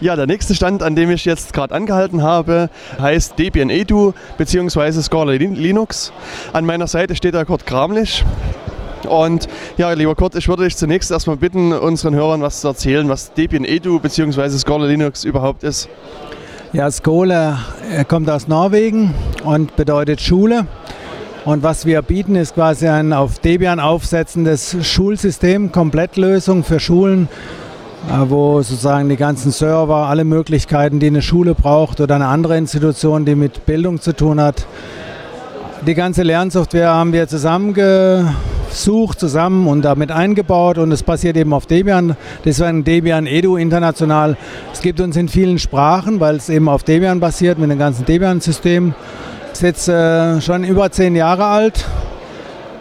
Ja, der nächste Stand, an dem ich jetzt gerade angehalten habe, heißt Debian Edu bzw. Scala Linux. An meiner Seite steht der Kurt Kramlich. Und ja, lieber Kurt, ich würde dich zunächst erstmal bitten, unseren Hörern was zu erzählen, was Debian Edu bzw. Scala Linux überhaupt ist. Ja, Skole kommt aus Norwegen und bedeutet Schule. Und was wir bieten, ist quasi ein auf Debian aufsetzendes Schulsystem, Komplettlösung für Schulen, wo sozusagen die ganzen Server, alle Möglichkeiten, die eine Schule braucht oder eine andere Institution, die mit Bildung zu tun hat. Die ganze Lernsoftware haben wir zusammengesucht, zusammen und damit eingebaut und es passiert eben auf Debian. Deswegen Debian Edu international. Es gibt uns in vielen Sprachen, weil es eben auf Debian basiert mit dem ganzen Debian-System ist jetzt äh, schon über zehn Jahre alt,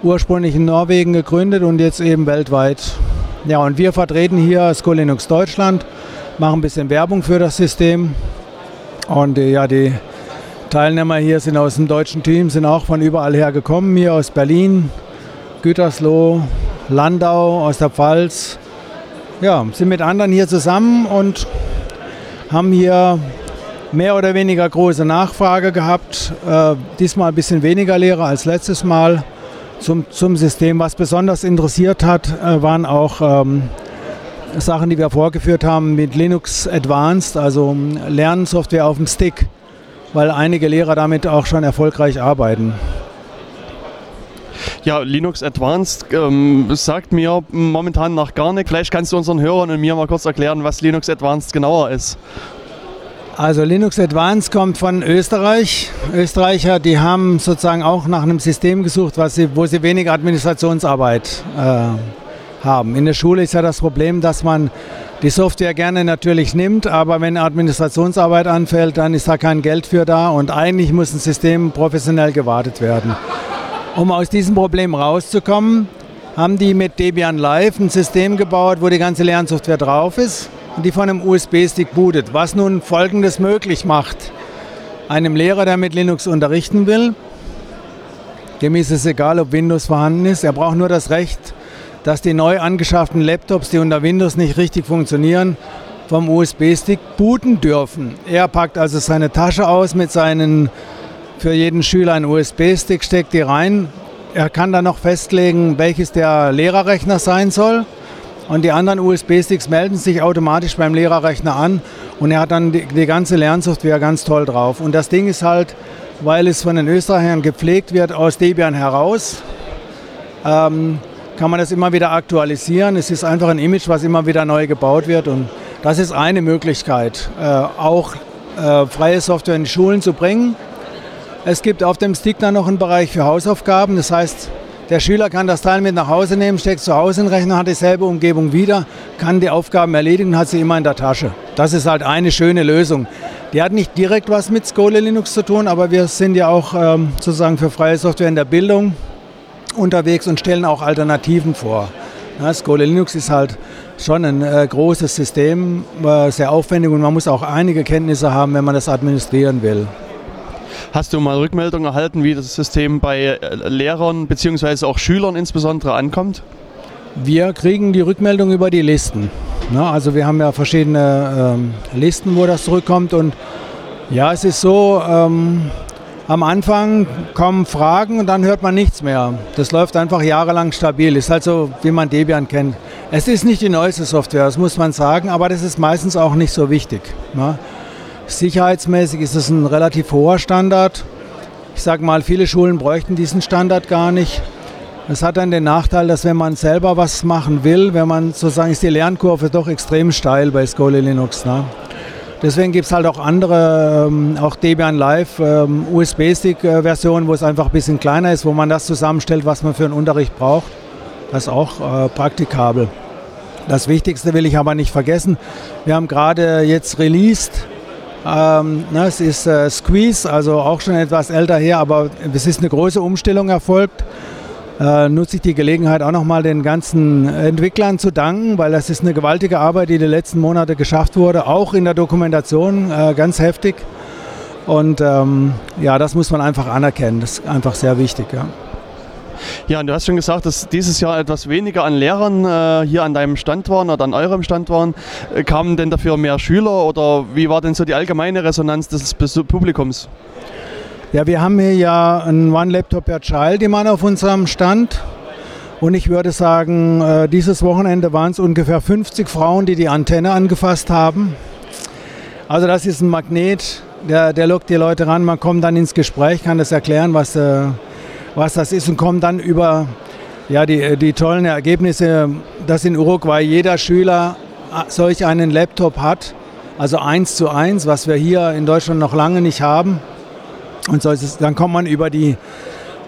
ursprünglich in Norwegen gegründet und jetzt eben weltweit. Ja, und wir vertreten hier Scolinux Deutschland, machen ein bisschen Werbung für das System. Und äh, ja, die Teilnehmer hier sind aus dem deutschen Team, sind auch von überall her gekommen, hier aus Berlin, Gütersloh, Landau, aus der Pfalz. Ja, sind mit anderen hier zusammen und haben hier mehr oder weniger große Nachfrage gehabt. Äh, diesmal ein bisschen weniger Lehrer als letztes Mal zum, zum System. Was besonders interessiert hat, äh, waren auch ähm, Sachen, die wir vorgeführt haben mit Linux Advanced, also ähm, Lernsoftware auf dem Stick, weil einige Lehrer damit auch schon erfolgreich arbeiten. Ja, Linux Advanced ähm, sagt mir momentan noch gar nicht. Vielleicht kannst du unseren Hörern und mir mal kurz erklären, was Linux Advanced genauer ist. Also Linux Advanced kommt von Österreich. Österreicher, die haben sozusagen auch nach einem System gesucht, was sie, wo sie wenig Administrationsarbeit äh, haben. In der Schule ist ja das Problem, dass man die Software gerne natürlich nimmt, aber wenn Administrationsarbeit anfällt, dann ist da kein Geld für da und eigentlich muss ein System professionell gewartet werden. Um aus diesem Problem rauszukommen, haben die mit Debian Live ein System gebaut, wo die ganze Lernsoftware drauf ist die von einem USB-Stick bootet. Was nun Folgendes möglich macht. Einem Lehrer, der mit Linux unterrichten will, dem ist es egal, ob Windows vorhanden ist. Er braucht nur das Recht, dass die neu angeschafften Laptops, die unter Windows nicht richtig funktionieren, vom USB-Stick booten dürfen. Er packt also seine Tasche aus mit seinen, für jeden Schüler einen USB-Stick, steckt die rein. Er kann dann noch festlegen, welches der Lehrerrechner sein soll. Und die anderen USB-Sticks melden sich automatisch beim Lehrerrechner an und er hat dann die, die, ganze Lernsoftware ganz toll drauf. Und das Ding ist halt, weil es von den Österreichern gepflegt wird, aus Debian heraus, ähm, kann man das immer wieder aktualisieren. Es ist einfach ein Image, was immer wieder neu gebaut wird und das ist eine Möglichkeit, äh, auch äh, freie Software in Schulen zu bringen. Es gibt auf dem Stick dann noch einen Bereich für Hausaufgaben, das heißt, der Schüler kann das Teil mit nach Hause nehmen, steckt zu Hause in den Rechner, hat dieselbe Umgebung wieder, kann die Aufgaben erledigen hat sie immer in der Tasche. Das ist halt eine schöne Lösung. Die hat nicht direkt was mit Skole Linux zu tun, aber wir sind ja auch ähm, sozusagen für freie Software in der Bildung unterwegs und stellen auch Alternativen vor. Ja, Skole Linux ist halt schon ein äh, großes System, äh, sehr aufwendig und man muss auch einige Kenntnisse haben, wenn man das administrieren will. Hast du mal Rückmeldungen erhalten, wie das System bei äh, Lehrern bzw. auch Schülern insbesondere ankommt? Wir kriegen die Rückmeldung über die Listen. also wir haben ja verschiedene ähm, Listen, wo das zurückkommt. Und ja, es ist so, ähm, am Anfang kommen Fragen und dann hört man nichts mehr. Das läuft einfach jahrelang stabil. Ist halt so, wie man Debian kennt. Es ist nicht die neueste Software, das muss man sagen, aber das ist meistens auch nicht so wichtig. Ne? Sicherheitsmäßig ist es ein relativ hoher Standard. Ich sage mal, viele Schulen bräuchten diesen Standard gar nicht. Es hat dann den Nachteil, dass wenn man selber was machen will, wenn man sozusagen ist die Lernkurve doch extrem steil bei Skole Linux. Ne? Deswegen gibt es halt auch andere, ähm, auch Debian Live ähm, USB-Stick-Versionen, wo es einfach ein bisschen kleiner ist, wo man das zusammenstellt, was man für einen Unterricht braucht. Das ist auch äh, praktikabel. Das Wichtigste will ich aber nicht vergessen. Wir haben gerade jetzt released ähm, ne, es ist äh, Squeeze, also auch schon etwas älter her, aber es ist eine große Umstellung erfolgt. Äh, nutze ich die Gelegenheit auch nochmal den ganzen Entwicklern zu danken, weil das ist eine gewaltige Arbeit, die die letzten Monate geschafft wurde, auch in der Dokumentation äh, ganz heftig. Und ähm, ja, das muss man einfach anerkennen, das ist einfach sehr wichtig. Ja. Ja, und du hast schon gesagt, dass dieses Jahr etwas weniger an Lehrern äh, hier an deinem Stand waren oder an eurem Stand waren. Äh, kamen denn dafür mehr Schüler oder wie war denn so die allgemeine Resonanz des Publikums? Ja, wir haben hier ja ein One Laptop per Child immer auf unserem Stand. Und ich würde sagen, äh, dieses Wochenende waren es ungefähr 50 Frauen, die die Antenne angefasst haben. Also das ist ein Magnet, der, der lockt die Leute ran. Man kommt dann ins Gespräch, kann das erklären, was, äh, was das ist und kommt dann über ja, die, die tollen Ergebnisse, dass in Uruguay jeder Schüler äh, solch einen Laptop hat. Also eins zu eins, was wir hier in Deutschland noch lange nicht haben. Und so es, dann kommt man über die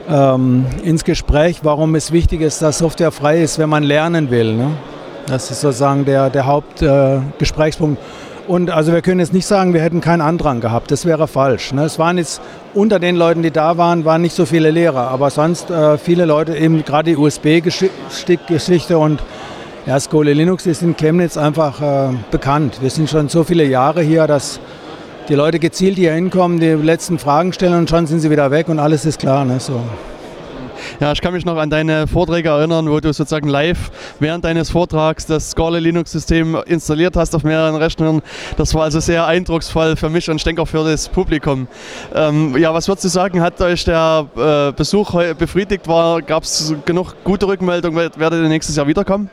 ähm, ins Gespräch, warum es wichtig ist, dass Software frei ist, wenn man lernen will. Ne? Das ist sozusagen der, der Hauptgesprächspunkt. Äh, und also wir können jetzt nicht sagen, wir hätten keinen Andrang gehabt. Das wäre falsch. Ne? Es waren jetzt unter den Leuten, die da waren, waren nicht so viele Lehrer, aber sonst äh, viele Leute eben gerade die USB-Geschichte und ja, Skole Linux ist in Chemnitz einfach äh, bekannt. Wir sind schon so viele Jahre hier, dass die Leute gezielt hier hinkommen, die letzten Fragen stellen und schon sind sie wieder weg und alles ist klar. Ne? So. Ja, ich kann mich noch an deine Vorträge erinnern, wo du sozusagen live während deines Vortrags das Scala Linux-System installiert hast auf mehreren Rechnern. Das war also sehr eindrucksvoll für mich und ich denke auch für das Publikum. Ähm, ja, was würdest du sagen, hat euch der äh, Besuch befriedigt? Gab es genug gute Rückmeldungen? Werdet ihr nächstes Jahr wiederkommen?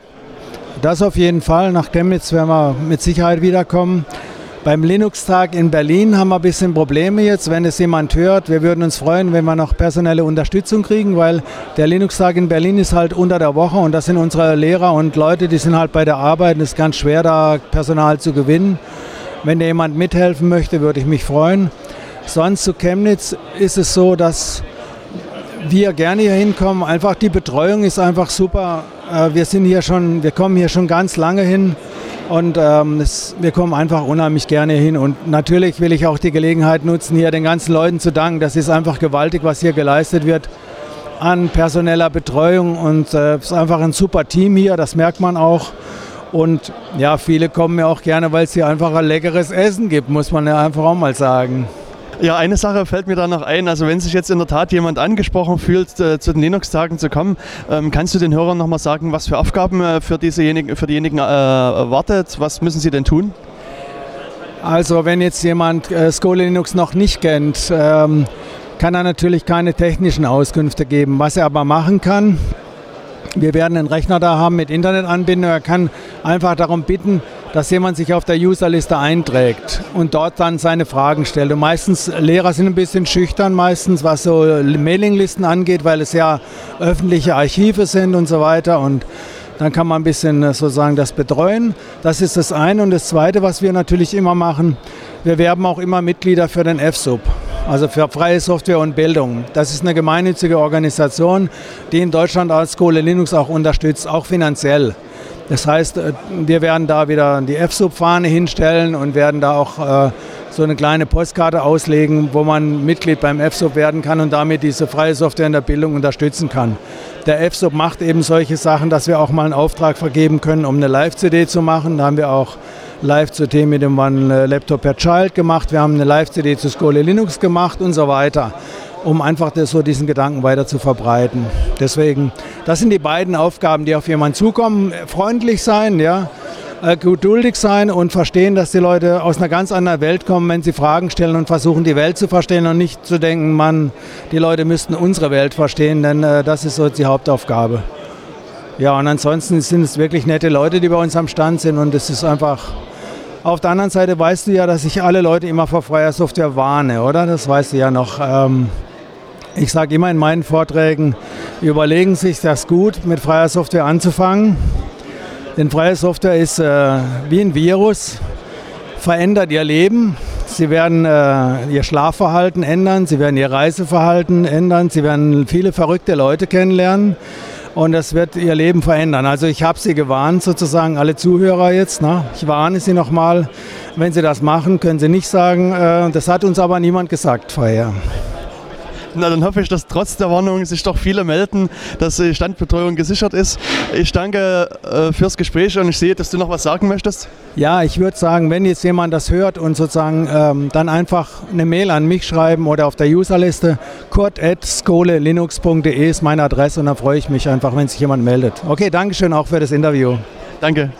Das auf jeden Fall. Nach Chemnitz werden wir mit Sicherheit wiederkommen. Beim Linux-Tag in Berlin haben wir ein bisschen Probleme jetzt, wenn es jemand hört. Wir würden uns freuen, wenn wir noch personelle Unterstützung kriegen, weil der Linux-Tag in Berlin ist halt unter der Woche und das sind unsere Lehrer und Leute, die sind halt bei der Arbeit. Es ist ganz schwer, da Personal zu gewinnen. Wenn da jemand mithelfen möchte, würde ich mich freuen. Sonst zu Chemnitz ist es so, dass wir gerne hier hinkommen. Einfach die Betreuung ist einfach super. Äh, wir sind hier schon, wir kommen hier schon ganz lange hin. Und ähm, es, wir kommen einfach unheimlich gerne hin. Und natürlich will ich auch die Gelegenheit nutzen, hier den ganzen Leuten zu danken. Das ist einfach gewaltig, was hier geleistet wird an personeller Betreuung. Und äh, es ist einfach ein super Team hier, das merkt man auch. Und ja, viele kommen ja auch gerne, weil es hier einfach ein leckeres Essen gibt, muss man ja einfach auch mal sagen. Ja, eine Sache fällt mir da noch ein. Also wenn sich jetzt in der Tat jemand angesprochen fühlt, äh, zu den Linux-Tagen zu kommen, ähm, kannst du den Hörern noch mal sagen, was für Aufgaben äh, für, diesejenigen, für diejenigen äh, wartet? Was müssen sie denn tun? Also wenn jetzt jemand äh, Skole Linux noch nicht kennt, ähm, kann er natürlich keine technischen Auskünfte geben. Was er aber machen kann, wir werden einen Rechner da haben mit Internetanbindung. Er kann einfach darum bitten, dass jemand sich auf der Userliste einträgt und dort dann seine Fragen stellt. Und meistens, Lehrer sind ein bisschen schüchtern, meistens was so Mailinglisten angeht, weil es ja öffentliche Archive sind und so weiter. Und dann kann man ein bisschen äh, sozusagen das betreuen. Das ist das eine. Und das zweite, was wir natürlich immer machen, wir werben auch immer Mitglieder für den FSUB, also für freie Software und Bildung. Das ist eine gemeinnützige Organisation, die in Deutschland als Kohle Linux auch unterstützt, auch finanziell. Das heißt, äh, wir werden da wieder die FSUB-Fahne hinstellen und werden da auch äh, so eine kleine Postkarte auslegen, wo man Mitglied beim FSUB werden kann und damit diese freie Software in der Bildung unterstützen kann. Der FSUB macht eben solche Sachen, dass wir auch mal einen Auftrag vergeben können, um eine Live-CD zu machen. Da haben wir auch Live-CD mit dem One Laptop per Child gemacht. Wir haben eine Live-CD zu Skole Linux gemacht und so weiter um einfach das, so diesen Gedanken weiter zu verbreiten. Deswegen, das sind die beiden Aufgaben, die auf jemanden zukommen. Freundlich sein, ja, äh, geduldig sein und verstehen, dass die Leute aus einer ganz anderen Welt kommen, wenn sie Fragen stellen und versuchen, die Welt zu verstehen und nicht zu denken, man, die Leute müssten unsere Welt verstehen, denn äh, das ist so die Hauptaufgabe. Ja, und ansonsten sind es wirklich nette Leute, die bei uns am Stand sind und es ist einfach. Auf der anderen Seite weißt du ja, dass ich alle Leute immer vor freier Software warne, oder? Das weißt du ja noch. Ähm, ich sage immer in meinen Vorträgen, überlegen Sie sich das gut, mit freier Software anzufangen. Denn freie Software ist äh, wie ein Virus, verändert Ihr Leben. Sie werden äh, Ihr Schlafverhalten ändern, Sie werden Ihr Reiseverhalten ändern, Sie werden viele verrückte Leute kennenlernen und das wird Ihr Leben verändern. Also ich habe Sie gewarnt, sozusagen alle Zuhörer jetzt. Ne? Ich warne Sie nochmal, wenn Sie das machen, können Sie nicht sagen, äh, das hat uns aber niemand gesagt vorher. Na, dann hoffe ich, dass trotz der Warnung sich doch viele melden, dass die Standbetreuung gesichert ist. Ich danke äh, fürs Gespräch und ich sehe, dass du noch was sagen möchtest. Ja, ich würde sagen, wenn jetzt jemand das hört und sozusagen ähm, dann einfach eine Mail an mich schreiben oder auf der Userliste kurt.skolelinux.de ist meine Adresse und dann freue ich mich einfach, wenn sich jemand meldet. Okay, Dankeschön auch für das Interview. Danke.